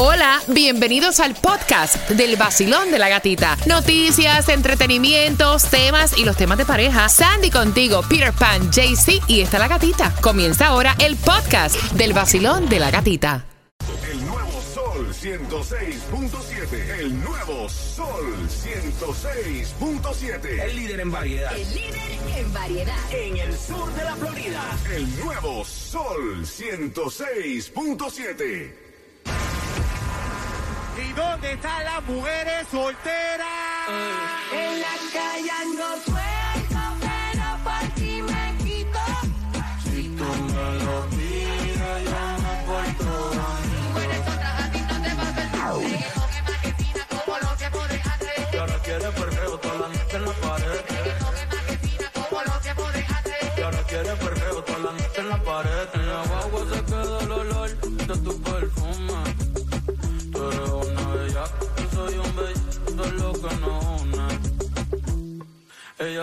Hola, bienvenidos al podcast del vacilón de la gatita. Noticias, entretenimientos, temas y los temas de pareja. Sandy contigo, Peter Pan, JC y está la gatita. Comienza ahora el podcast del vacilón de la gatita. El nuevo Sol 106.7. El nuevo Sol 106.7. El líder en variedad. El líder en variedad. En el sur de la Florida. El nuevo Sol 106.7. ¿Y dónde están las mujeres solteras? En la calle ando suelto.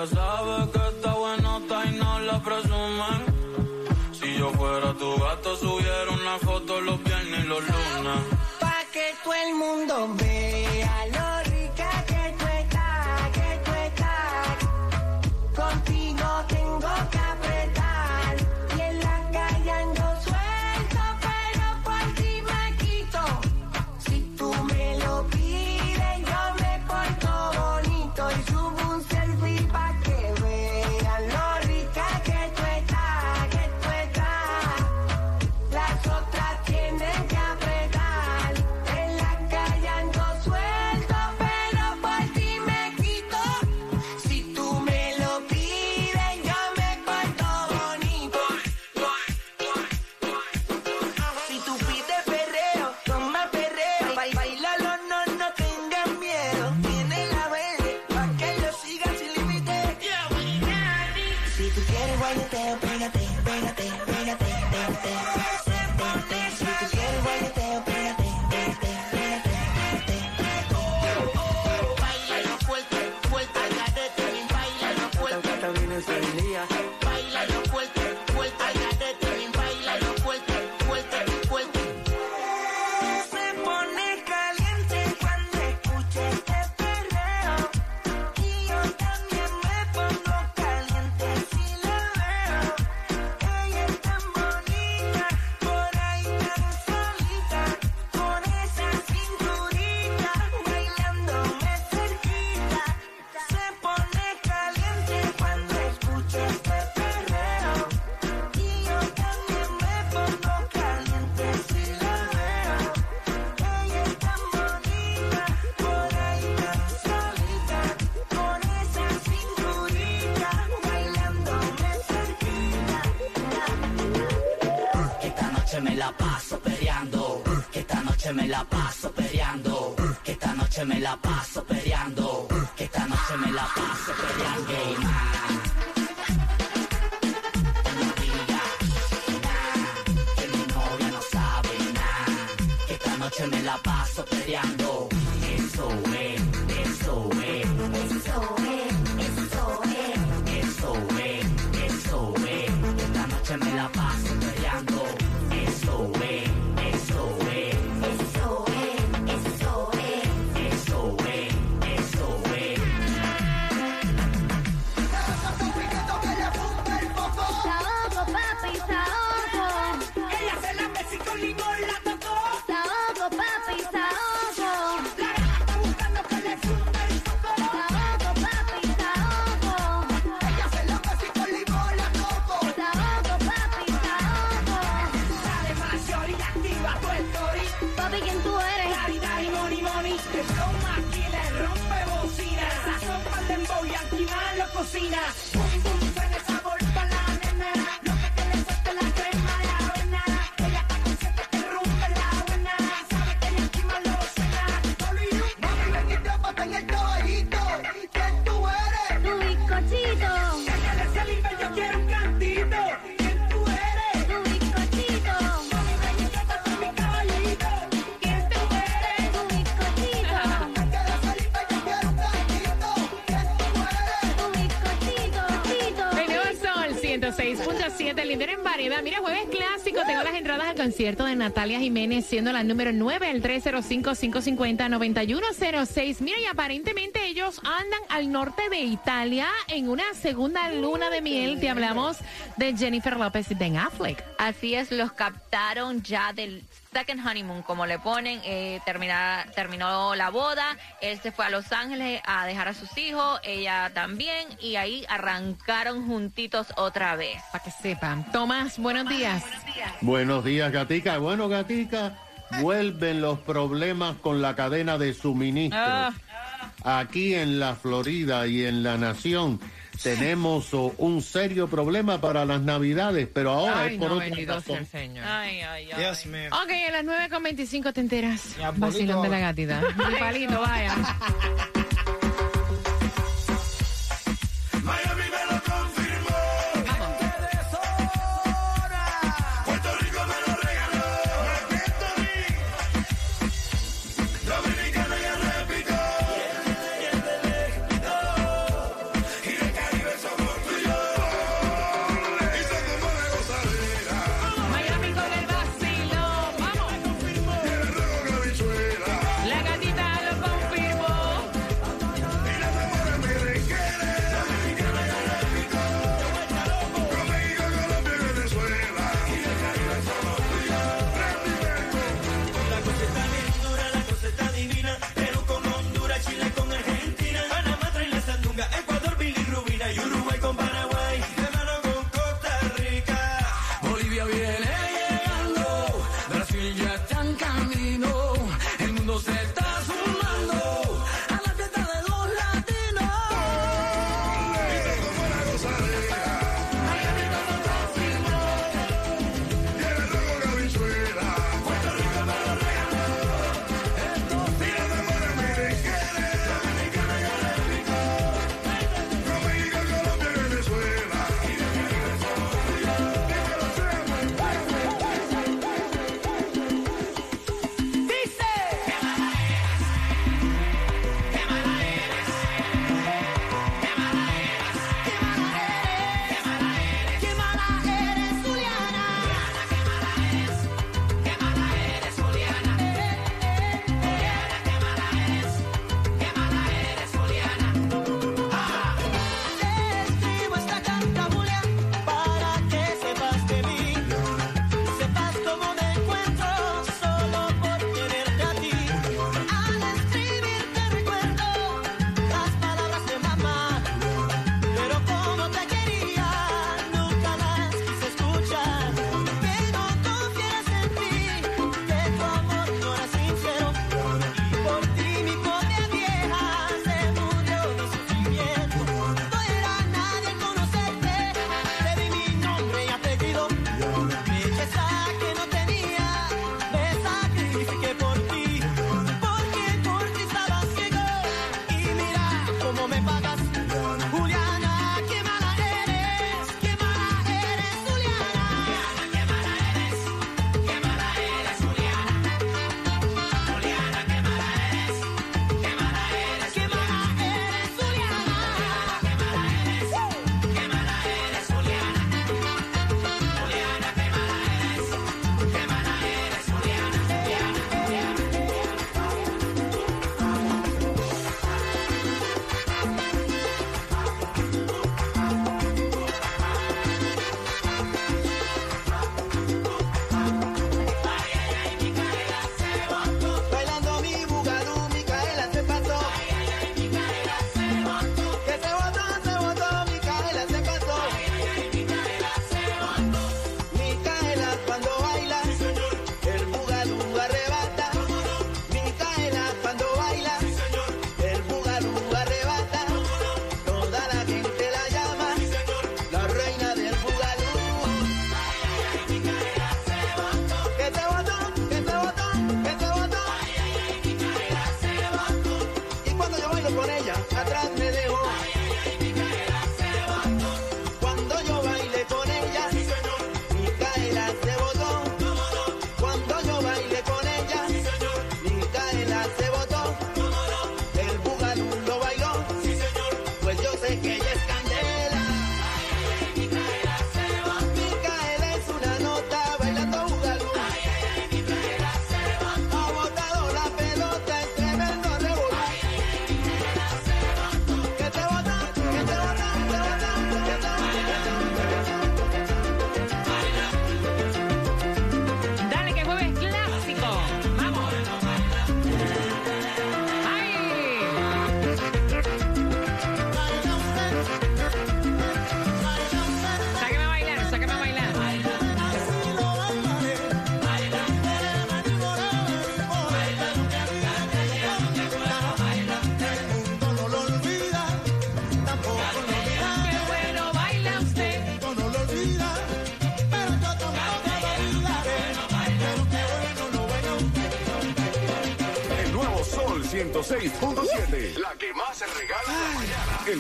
Ella sabe que está buenota y no la presumen. Si yo fuera tu gato, subiera una foto los viernes y los lunes. Pa' que todo el mundo vea. me la paso peleando, que esta noche me la paso peleando, que esta noche me la paso peleando. Hey, man. noche me la paso peleando. Eso es. Cena. Natalia Jiménez, siendo la número 9, el 305-550-9106. Mira, y aparentemente ellos andan al norte de Italia en una segunda luna de miel. Te hablamos de Jennifer López y Ben Affleck. Así es, los captaron ya del second honeymoon, como le ponen. Eh, termina- terminó la boda, él se fue a Los Ángeles a dejar a sus hijos, ella también, y ahí arrancaron juntitos otra vez. Para que sepan. Tomás, buenos días. Buenos días, Gatica. Bueno, Gatica, vuelven los problemas con la cadena de suministro. Ah. Aquí en la Florida y en la nación tenemos oh, un serio problema para las navidades, pero ahora Ay, es por no, otra razón. Señor. Ay, ay, ay. Dios mío. Ok, a las 9.25 te enteras. Vacilón de la gatita. Mi palito, vaya.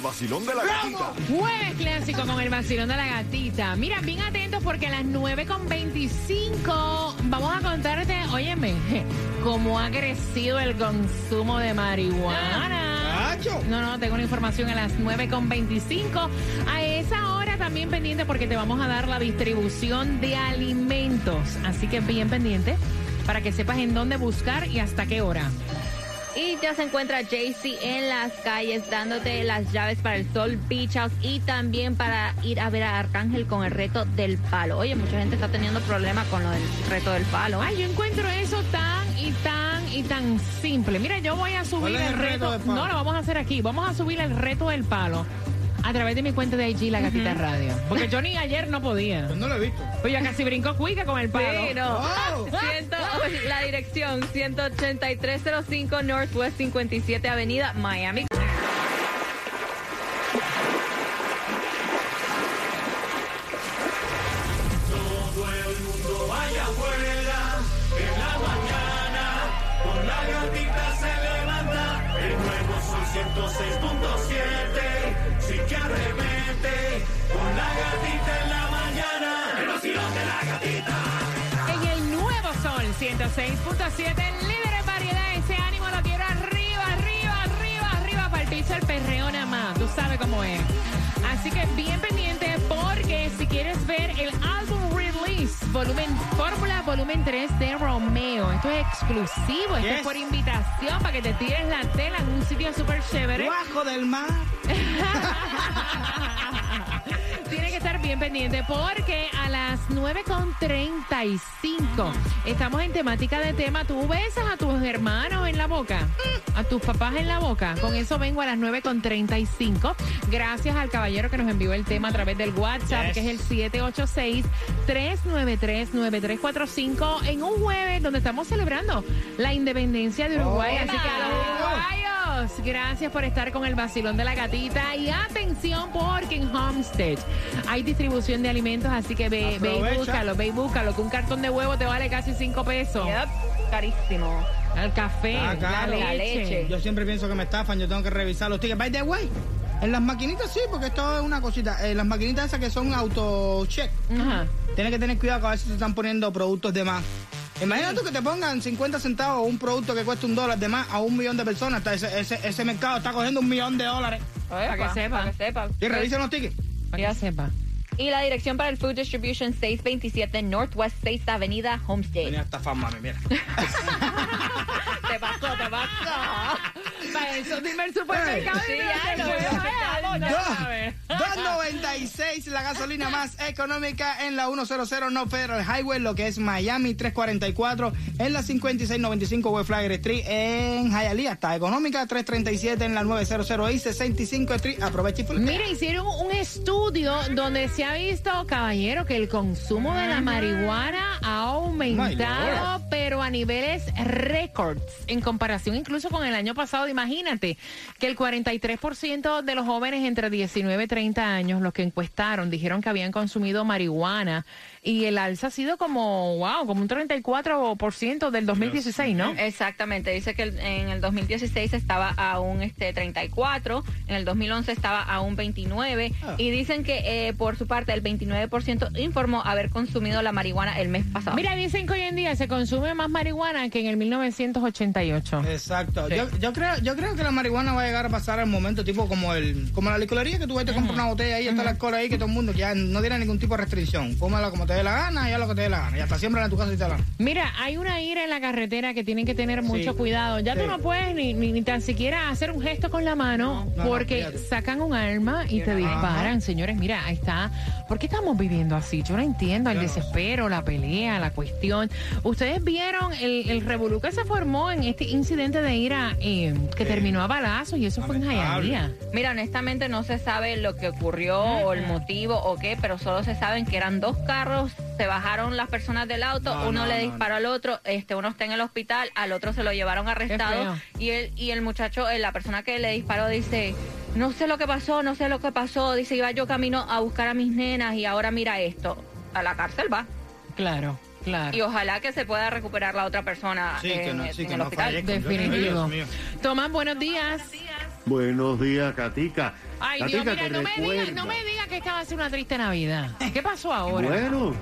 vacilón de la gatita. Jueves clásico con el vacilón de la gatita. Mira, bien atentos porque a las 9.25 vamos a contarte, óyeme, cómo ha crecido el consumo de marihuana. No, no, tengo una información a las 9.25. A esa hora también pendiente porque te vamos a dar la distribución de alimentos. Así que bien pendiente para que sepas en dónde buscar y hasta qué hora. Y ya se encuentra Jaycee en las calles dándote las llaves para el Sol Beach House y también para ir a ver a Arcángel con el reto del palo. Oye, mucha gente está teniendo problemas con lo del reto del palo. Ay, yo encuentro eso tan y tan y tan simple. Mira, yo voy a subir ¿Cuál es el el reto reto. del palo? No, lo vamos a hacer aquí. Vamos a subir el reto del palo a través de mi cuenta de IG La Gatita Radio. Porque yo ni ayer no podía. Pues no lo he visto. Pues ya casi brinco cuica con el palo. Sí, no. Wow. Ciento- la dirección 18305 Northwest 57 Avenida, Miami. 106.7, líder en variedad. Ese ánimo lo quiero arriba, arriba, arriba, arriba. Para el piso el perreo nada más. Tú sabes cómo es. Así que bien pendiente porque si quieres ver el álbum release, volumen Fórmula volumen 3 de Romeo. Esto es exclusivo. Esto es por invitación para que te tires la tela en un sitio súper chévere. Bajo del mar. Bien pendiente porque a las 9.35 estamos en temática de tema. Tú besas a tus hermanos en la boca, a tus papás en la boca. Con eso vengo a las 9.35. Gracias al caballero que nos envió el tema a través del WhatsApp, Yes. que es el 786-393-9345. En un jueves donde estamos celebrando la independencia de Uruguay. Oh. Así que a los gracias por estar con el vacilón de la gatita. Y atención, porque en Homestead hay distribución de alimentos, así que ve, ve y búscalo, ve y búscalo, que un cartón de huevo te vale casi 5 pesos. Yep, carísimo. El café, Ah, la claro. leche. La leche. Yo siempre pienso que me estafan, yo tengo que revisar los tickets. By the way, en las maquinitas sí, porque esto es una cosita. En las maquinitas esas que son auto-check, Ajá. tienes que tener cuidado que a veces te están poniendo productos de más. Imagínate tú que te pongan 50 centavos un producto que cuesta un dólar de más a un millón de personas. Está- Ese, ese, ese mercado está cogiendo un millón de dólares. Para que sepa. Para que sepa. Y revisen los tickets. Para que sepa. Y la dirección para el Food Distribution 627 Northwest 6 Avenida Homestead. Venía esta fama, mira. Para eso dime el supermercado. Sí, ya sabes. 2.96 la gasolina más económica en la 100 No Federal Highway, lo que es Miami 344 en la 5695 West Flagler Street en Hialeah. Está económica 337 en la 900 y 65 Street. Aprovecha y. Mira, hicieron un estudio donde se ha visto, caballero, que el consumo de la marihuana ha aumentado, pero a niveles récords, en comparación incluso con el año pasado. Imagínate que el 43% de los jóvenes entre 19 y 30 años, los que encuestaron, dijeron que habían consumido marihuana y el alza ha sido como, wow, como un 34% del 2016, ¿no? Exactamente, dice que en el 2016 estaba a un este 34, en el 2011 estaba a un 29 Ah. y dicen que eh, por su parte el 29% informó haber consumido la marihuana el mes pasado. Mira, dicen que hoy en día se consume más marihuana que en el 1988. Exacto. Sí. Yo, yo creo yo creo que la marihuana va a llegar a pasar al momento tipo como el como la licorería que tú vas y te compras una botella ahí, está el alcohol ahí, que todo el mundo ya no tiene ningún tipo de restricción. Fúmala como te dé la gana y haz lo que te dé la gana. Y hasta siembra en tu casa si te la gana. Mira, hay una ira en la carretera que tienen que tener mucho cuidado. Ya tú no puedes ni, ni, ni tan siquiera hacer un gesto con la mano No, no, porque sacan un arma y te Ajá. disparan. Señores, mira, ahí está. ¿Por qué estamos viviendo así? Yo no entiendo el Yo no desespero, la pelea, la cuestión. Ustedes vieron el, el revolú que se formó en este incidente de ira eh, que terminó a balazos y eso fue en. Hialeah. Mira, honestamente no se sabe lo que ocurrió o el motivo o qué, pero solo se saben que eran dos carros, se bajaron las personas del auto, No, uno no, le no, disparó al otro, este uno está en el hospital, al otro se lo llevaron arrestado y el y el muchacho, eh, la persona que le disparó dice, "No sé lo que pasó, no sé lo que pasó", dice, "Iba yo camino a buscar a mis nenas y ahora mira esto." A la cárcel va. Claro. Claro. Y ojalá que se pueda recuperar la otra persona Sí, que en, no, sí, en que el no hospital. Definitivo. Dios mío. Tomás, buenos días. Buenos días, Catica. Ay, Catica, Dios, mira, ¿te no me, digas, no me digas que esta va a ser una triste Navidad. ¿Qué pasó ahora? Bueno,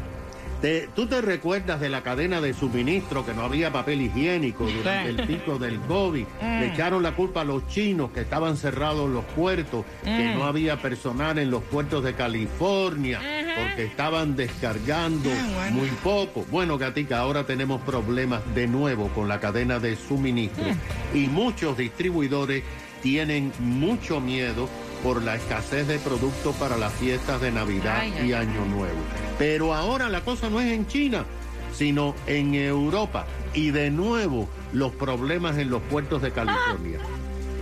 te- ¿tú te recuerdas de la cadena de suministro que no había papel higiénico durante Sí. el pico del COVID? Mm. Le echaron la culpa a los chinos que estaban cerrados los puertos, que Mm. no había personal en los puertos de California, porque estaban descargando Ah, muy poco. Bueno, Gatica, ahora tenemos problemas de nuevo con la cadena de suministro Mm. y muchos distribuidores tienen mucho miedo por la escasez de productos para las fiestas de Navidad Ay, ay, y. Año Nuevo. Pero ahora la cosa no es en China, sino en Europa. Y de nuevo los problemas en los puertos de California.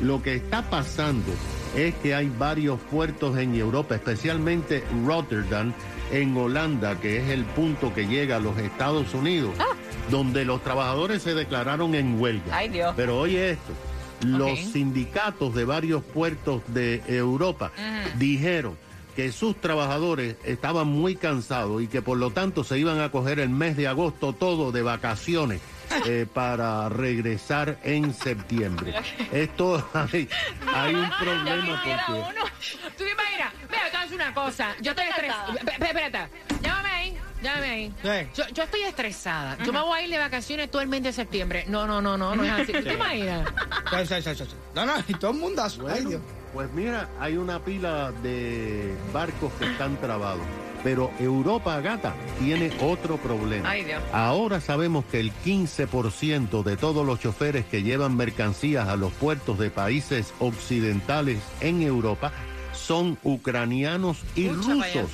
Lo que está pasando es que hay varios puertos en Europa, especialmente Rotterdam, en Holanda, que es el punto que llega a los Estados Unidos, donde los trabajadores se declararon en huelga. Ay, Dios. Pero oye esto, los sindicatos de varios puertos de Europa dijeron que sus trabajadores estaban muy cansados y que por lo tanto se iban a coger el mes de agosto todo de vacaciones eh, para regresar en septiembre. Esto hay, hay un problema porque... ¿Tú te imaginas? Mira, te voy a decir una cosa. Yo estoy estresada. Espérate, llámame ahí. Llámame ahí. Sí. Yo, yo estoy estresada. Yo me voy a ir de vacaciones todo el mes de septiembre. No, no, no, no, no es así. ¿Tú te imaginas? Sí. No, no, y todo el mundo Ay, Bueno, pues mira, hay una pila de barcos que están trabados. Pero Europa, gata, tiene otro problema. Ay. Ahora sabemos que el 15% de todos los choferes que llevan mercancías a los puertos de países occidentales en Europa son ucranianos y rusos.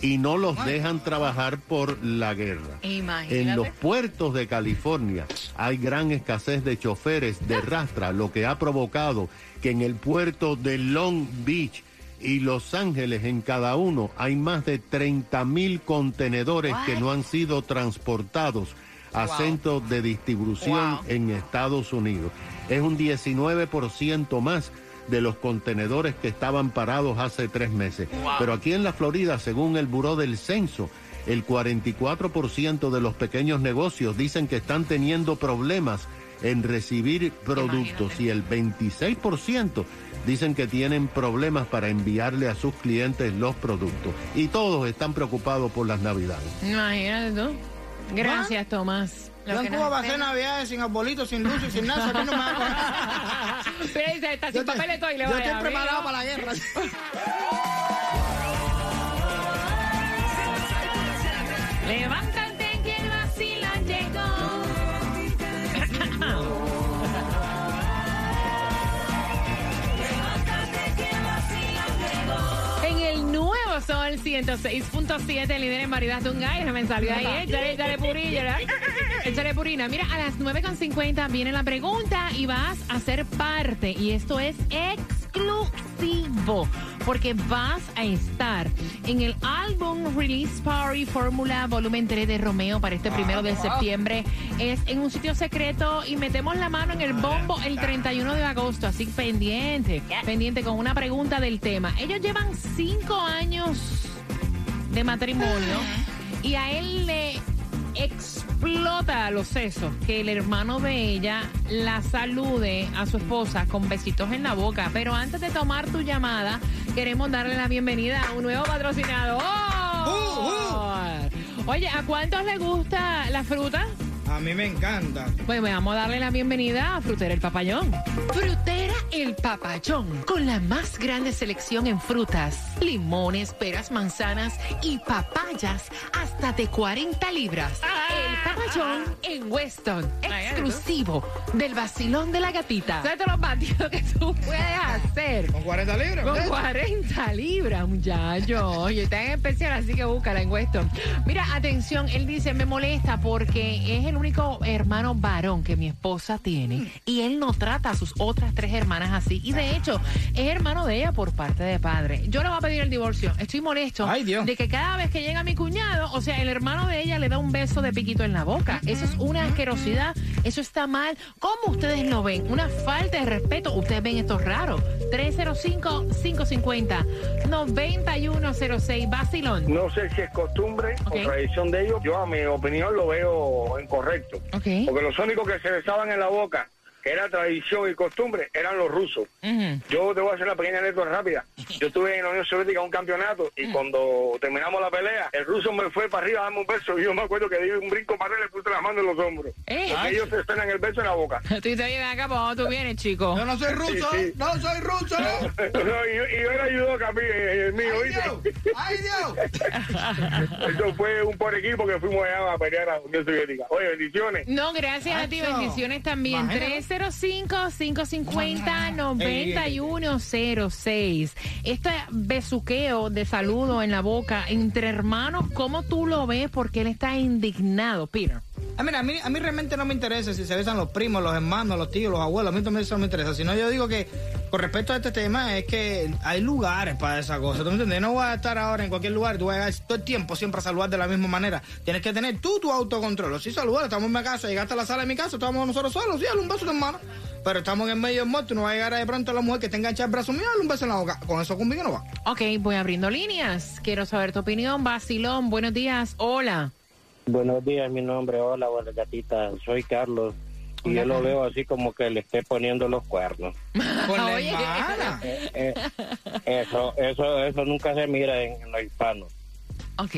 Y no los dejan trabajar por la guerra. Imagínate. En los puertos de California hay gran escasez de choferes de rastra, lo que ha provocado que en el puerto de Long Beach y Los Ángeles, en cada uno, hay más de 30 mil contenedores que no han sido transportados a Wow. centros de distribución Wow. en Estados Unidos. Es un 19% más de los contenedores que estaban parados hace tres meses. Pero aquí en la Florida, según el Buró del Censo, el 44% de los pequeños negocios dicen que están teniendo problemas en recibir productos Imagínate. y el 26% dicen que tienen problemas para enviarle a sus clientes los productos. Y todos están preocupados por las navidades. Imagínate tú. Gracias, Tomás. Lo Yo en Cuba va a hacer navidades sin arbolito, sin y sin nada. Aquí no me va a. Pero dice, está sin papel de toile, Yo estoy preparado para la guerra. Que Sol 106.7, líder en variedad de un gallo, me salió ahí, échale, échale purilla, ¿verdad? échale purina. Mira, a las 9.50 viene la pregunta y vas a ser parte, y esto es exclusivo, porque vas a estar en el álbum Release Party Fórmula Volumen 3 de Romeo para este primero de septiembre. Es en un sitio secreto y metemos la mano en el bombo el 31 de agosto, así pendiente, pendiente con una pregunta del tema. Ellos llevan cinco años de matrimonio y a él le explota los sesos que el hermano de ella la salude a su esposa con besitos en la boca. Pero antes de tomar tu llamada, queremos darle la bienvenida a un nuevo patrocinador. Oye, ¿a cuántos les gusta la fruta? A mí me encanta. Pues vamos a darle la bienvenida a Frutera el Papayón. Frutera el Papayón, con la más grande selección en frutas, limones, peras, manzanas y papayas hasta de 40 libras. El Papayón en Weston, exclusivo del vacilón de la gatita. ¿Sabes los batidos que tú puedes hacer? Con 40 libras. Con ¿eh? 40 libras, muchacho. Oye, está en especial, así que búscala en Weston. Mira, atención, él dice, me molesta porque es el único hermano varón que mi esposa tiene y él no trata a sus otras tres hermanas así. Y de hecho, es hermano de ella por parte de padre. Yo le voy a pedir el divorcio. Estoy molesto Ay, Dios. de que cada vez que llega mi cuñado, o sea, el hermano de ella le da un beso de piquito en la boca. Eso es una asquerosidad. Eso está mal. ¿Cómo ustedes lo ven? Una falta de respeto. Ustedes ven esto raro. 305-550-9106. Basilón. No sé si es costumbre Ok. o tradición de ellos. Yo, a mi opinión, lo veo incorrecto. Porque los únicos que se besaban en la boca, que era tradición y costumbre, eran los rusos. Yo te voy a hacer una pequeña anécdota rápida. Yo estuve en la Unión Soviética en un campeonato y cuando terminamos la pelea, el ruso me fue para arriba a darme un beso y yo me acuerdo que di un brinco para él y le puse la mano en los hombros. Eh. Porque ellos se esperan el beso en la boca. Tú oye, ven acá, ¿por dónde tú vienes, chico? Yo no soy ruso, Sí, sí. no soy ruso. No, y, yo- y yo era judoka, a mí, eh, el mío, ¡Ay. Dios! ¡Ay, Dios! Eso fue un por equipo que fuimos allá a pelear a la Unión Soviética. Oye, bendiciones. No, gracias a ti, bendiciones también. Imagínate. 305-550-9106. Este besuqueo de saludo en la boca entre hermanos, ¿cómo tú lo ves? Porque él está indignado, Peter. Ah, mira, a mí, a mí realmente no me interesa si se besan los primos, los hermanos, los tíos, los abuelos. A mí también eso no me interesa. Sino yo digo que, con respecto a este tema, es que hay lugares para esa cosa. ¿Tú me entiendes? Yo no voy a estar ahora en cualquier lugar. Tú vas a llegar todo el tiempo siempre a saludar de la misma manera. Tienes que tener tú tu autocontrol. Si saludar, estamos en mi casa, llegaste a la sala de mi casa, estamos nosotros solos, sí, dale un beso a tu hermano. Pero estamos en medio del muerto, no va a llegar de pronto la mujer que te engancha el brazo mío, dale un beso en la boca. Con eso conmigo no va. Ok, voy abriendo líneas. Quiero saber tu opinión. Basilón, buenos días. Hola. Buenos días, mi nombre, hola, buena gatita, soy Carlos. Y yo lo veo así como que le esté poniendo los cuernos. Con la Oye. hermana. Eh, eh, eso, eso, eso nunca se mira en, en los hispanos. Ok.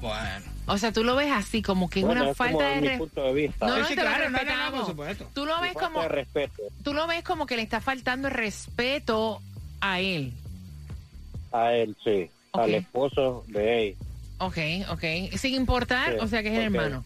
Bueno. O sea, tú lo ves así, como que es Bueno, una es como falta de... mi re- punto de vista. No, no, Sí, te lo claro, no, no, no, respetamos. por supuesto. Tú lo ves como... respeto Tú lo ves como que le está faltando el respeto a él. a él, sí, Ok. al esposo de él, Ok, ok. Sin importar, Sí, o sea que es el ok. hermano.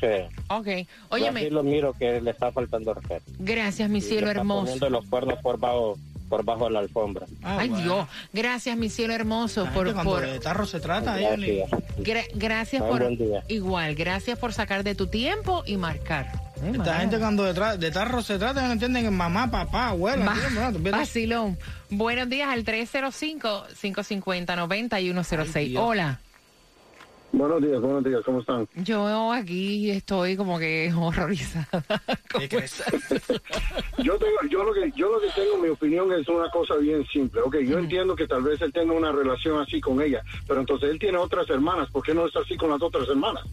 Sí. Ok. Yo Óyeme, así lo miro que le está faltando respeto. gracias, mi Y cielo le está hermoso. poniendo los cuernos por bajo, por bajo la alfombra. Ah, Ay, bueno. Dios. Gracias, mi cielo hermoso, La por... por de tarro se trata, Gracias. gra- gracias por... buen día. Igual, gracias por sacar de tu tiempo y marcar. Ay, Esta madre. gente cuando de, de tarro se trata, no entienden que mamá, papá, abuela. Pierdes- Vacilón. Buenos días al 305-550-9106. Ay, Dios. Hola. Buenos días, buenos días, ¿cómo están? Yo aquí estoy como que horrorizada. ¿Qué crees? Yo tengo, yo lo que, yo lo que tengo, mi opinión es una cosa bien simple. Ok, yo entiendo que tal vez él tenga una relación así con ella, pero entonces él tiene otras hermanas, ¿por qué no está así con las otras hermanas?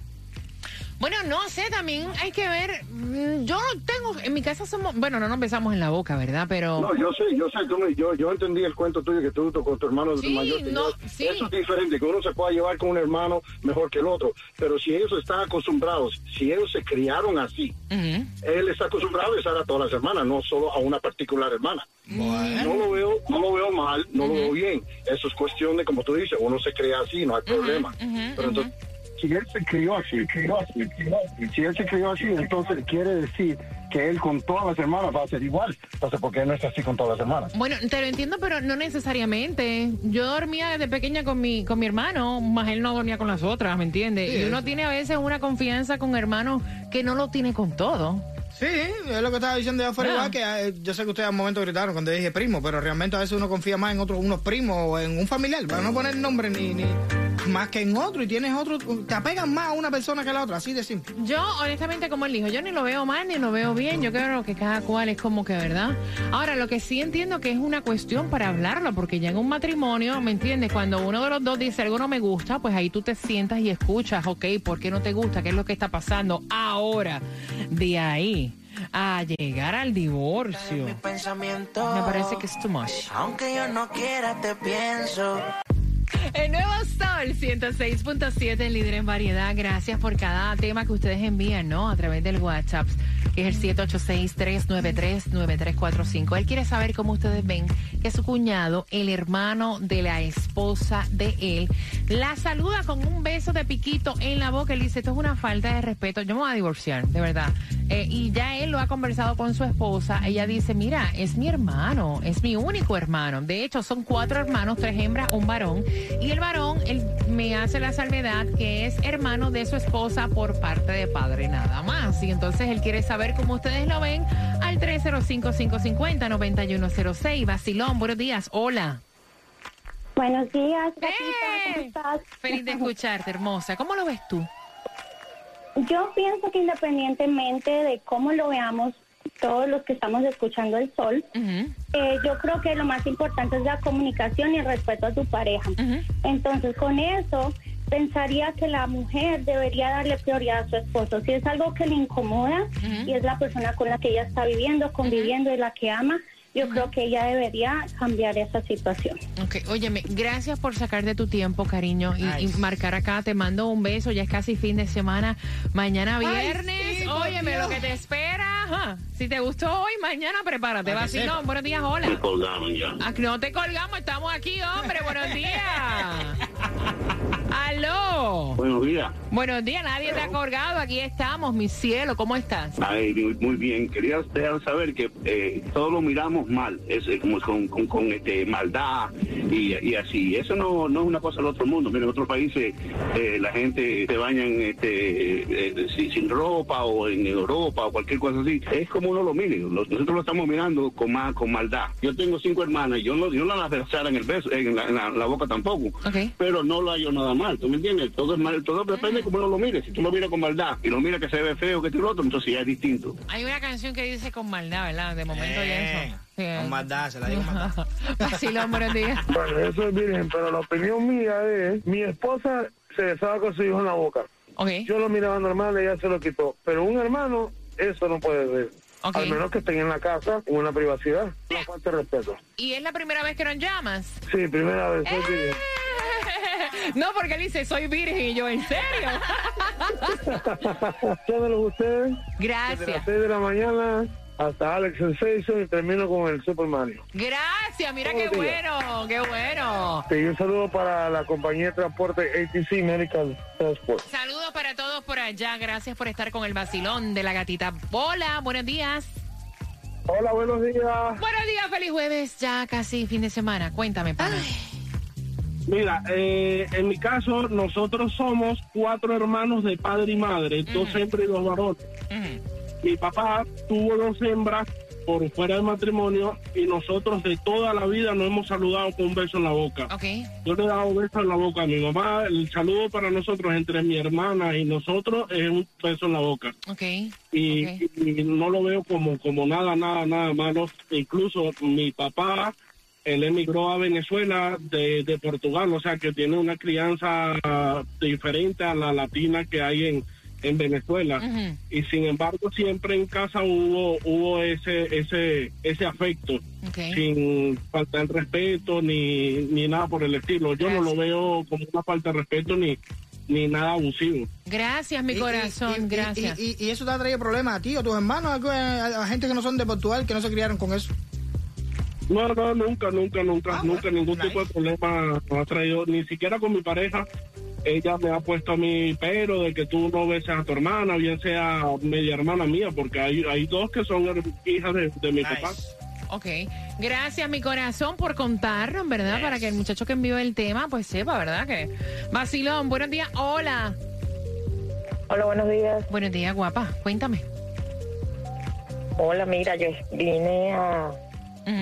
Bueno, no sé, también hay que ver. mm, Yo no tengo, en mi casa somos, bueno, no nos besamos en la boca, ¿verdad? Pero No, yo sé, yo sé, tú me- yo, yo entendí el cuento tuyo que tú, tú con tu hermano Sí, mayor. no, sí. Eso es diferente, que uno se pueda llevar con un hermano mejor que el otro. Pero si ellos están acostumbrados, si ellos se criaron así, Ujú. él está acostumbrado a besar a todas las hermanas, no solo a una particular hermana. No lo veo, no lo veo mal, no lo veo bien. Eso es cuestión de, como tú dices, uno se crea así, no hay problema. Pero entonces, si él se crió así, crió así, crió así, si él se crió así, entonces quiere decir que él con todas las hermanas va a ser igual. Entonces, ¿por qué no es así con todas las hermanas? Bueno, te lo entiendo, pero no necesariamente. Yo dormía desde pequeña con mi, con mi hermano, más él no dormía con las otras, ¿me entiendes? Sí, y uno eso. tiene a veces una confianza con hermanos que no lo tiene con todo. Sí, es lo que estaba diciendo ya fuera Ya. igual que eh, yo sé que ustedes al momento gritaron cuando dije primo, pero realmente a veces uno confía más en otros, unos primos o en un familiar, para no poner nombre ni, ni más que en otro y tienes otro, te apegan más a una persona que a la otra, así de simple. Yo, honestamente, como él dijo, yo ni lo veo mal ni lo veo bien. Yo creo que cada cual es como que, ¿verdad? Ahora, lo que sí entiendo que es una cuestión para hablarlo, porque ya en un matrimonio, ¿me entiendes? Cuando uno de los dos dice algo no me gusta, pues ahí tú te sientas y escuchas, ok, ¿por qué no te gusta? ¿Qué es lo que está pasando? Ahora, de ahí a llegar al divorcio, me parece que es too much. Aunque yo no quiera, te pienso. El nuevo Sol 106.7, el líder en variedad. Gracias por cada tema que ustedes envían, ¿no? A través del WhatsApp, es el 786-393-9345. Él quiere saber cómo ustedes ven que su cuñado, el hermano de la esposa de él, la saluda con un beso de piquito en la boca. Él dice, esto es una falta de respeto. Yo me voy a divorciar, de verdad. Eh, y ya él lo ha conversado con su esposa. Ella dice, mira, es mi hermano, es mi único hermano. De hecho, son cuatro hermanos, tres hembras, un varón. Y el varón, él me hace la salvedad que es hermano de su esposa por parte de padre nada más. Y entonces él quiere saber cómo ustedes lo ven al 305-550-9106. Basilón, buenos días. Hola. Buenos días, gatita, ¡Eh! ¿cómo estás? Feliz de escucharte, hermosa. ¿Cómo lo ves tú? Yo pienso que independientemente de cómo lo veamos, todos los que estamos escuchando el sol, eh, yo creo que lo más importante es la comunicación y el respeto a tu pareja. Entonces, con eso, pensaría que la mujer debería darle prioridad a su esposo. Si es algo que le incomoda y es la persona con la que ella está viviendo, conviviendo y la que ama, yo creo que ella debería cambiar esa situación. Ok, óyeme, gracias por sacar de tu tiempo, cariño, y, y marcar acá. Te mando un beso, ya es casi fin de semana. Mañana viernes, sí, por óyeme, Dios. lo que te espera. ajá. Si te gustó hoy, mañana prepárate. Que Vacilón, buenos días, hola. Me colgaron ya. Ah, no te colgamos, estamos aquí, hombre, buenos días. Aló. Buenos días. Buenos días, nadie te ha colgado, aquí estamos, mi cielo, ¿cómo estás? Ay, muy muy bien. Quería saber que eh, todos lo miramos mal, es, eh, como con, con, con, este, maldad y, y así. Eso no, no es una cosa del otro mundo. Mira, en otros países eh, la gente se baña en, este, eh, sin, sin ropa o en Europa o cualquier cosa así. Es como uno lo mire. Nosotros lo estamos mirando con más, con maldad. Yo tengo cinco hermanas y yo no, yo no las besara en el beso, en la, en la- en la boca tampoco. Pero no lo hallo nada mal, ¿tú me entiendes? Todo es mal, todo depende de cómo uno lo mire. Si tú lo miras con maldad y lo miras que se ve feo, que esto y lo otro, entonces ya es distinto. Hay una canción que dice con maldad, ¿verdad? De momento Eh, eso. Con maldad, se la digo con maldad. Vacilón, buenos días. Bueno, eso es virgen, pero la opinión mía es, mi esposa se besaba con su hijo en la boca. Ok. Yo lo miraba normal, ella se lo quitó. Pero un hermano, eso no puede ser. Ok. Al menos que estén en la casa, en una privacidad. Una falta de respeto. ¿Y es la primera vez que nos llamas? Sí, primera vez, soy virgen. No, porque él dice, soy virgen y yo, ¿en serio? Llámenos ustedes desde Gracias. las 6 de la mañana hasta Alex Sensation y termino con el Super Mario. Gracias, mira qué bueno, qué bueno. Sí, un saludo para la compañía de transporte ATC Medical Transport. Saludos para todos por allá. Gracias por estar con el vacilón de la gatita. Hola, buenos días. Hola, buenos días. Buenos días, feliz jueves. Ya casi fin de semana. Cuéntame, pana. Mira, eh, en mi caso, nosotros somos cuatro hermanos de padre y madre, dos hembras y dos varones. Ujú. Mi papá tuvo dos hembras por fuera del matrimonio y nosotros de toda la vida nos hemos saludado con un beso en la boca. Ok. Yo le he dado beso en la boca a mi mamá. El saludo para nosotros entre mi hermana y nosotros es un beso en la boca. Ok. Y, Ok. y no lo veo como, como nada, nada, nada malo. Incluso mi papá, él emigró a Venezuela de, de Portugal, o sea que tiene una crianza diferente a la latina que hay en, en Venezuela. Y sin embargo siempre en casa hubo, hubo ese, ese, ese afecto sin falta de respeto ni, ni nada por el estilo. Yo no lo veo como una falta de respeto ni, ni nada abusivo. Gracias, mi Y- corazón. y- y- Gracias. Y, y- y eso te ha traído problemas a ti o a tus hermanos, a, a- a gente que no son de Portugal, que no se criaron con eso. No, no, nunca, nunca, nunca, Ah, nunca bueno, ningún nice. tipo de problema ha traído, ni siquiera con mi pareja. Ella me ha puesto a mí, pero de que tú no beses a tu hermana, bien sea media hermana mía, porque hay, hay dos que son hijas de, de mi papá. Ok. Gracias, mi corazón, por contarnos, ¿verdad? Para que el muchacho que envió el tema, pues sepa, ¿verdad? Que. Vacilón, buenos días. Hola. Hola, buenos días. Buenos días, guapa. Cuéntame. Hola, mira, yo vine a,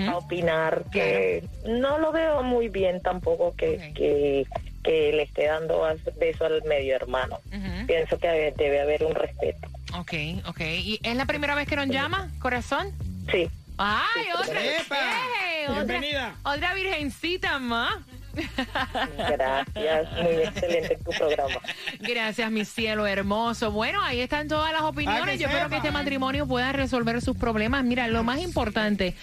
a opinar que no lo veo muy bien tampoco que, que, que le esté dando beso al medio hermano. Pienso que debe, haber un respeto. Ok, ok. ¿Y es la primera vez que nos llama, corazón? Sí. ¡Ay, otra! ¡Epa! Otra, Bienvenida. otra virgencita más. Gracias, muy excelente tu programa. Gracias, mi cielo hermoso. Bueno, ahí están todas las Para opiniones. Yo espero que este matrimonio pueda resolver sus problemas. Mira, lo más importante.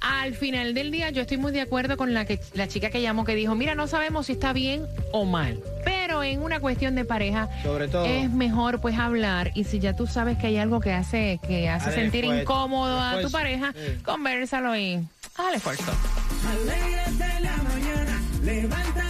Al final del día, yo estoy muy de acuerdo con la, que, la chica que llamó que dijo, mira, no sabemos si está bien o mal, pero en una cuestión de pareja Sobre todo. es mejor pues hablar y si ya tú sabes que hay algo que hace que hace Dale sentir incómodo a tu pareja, sí. conversalo y al esfuerzo. Alégrate la mañana, levántate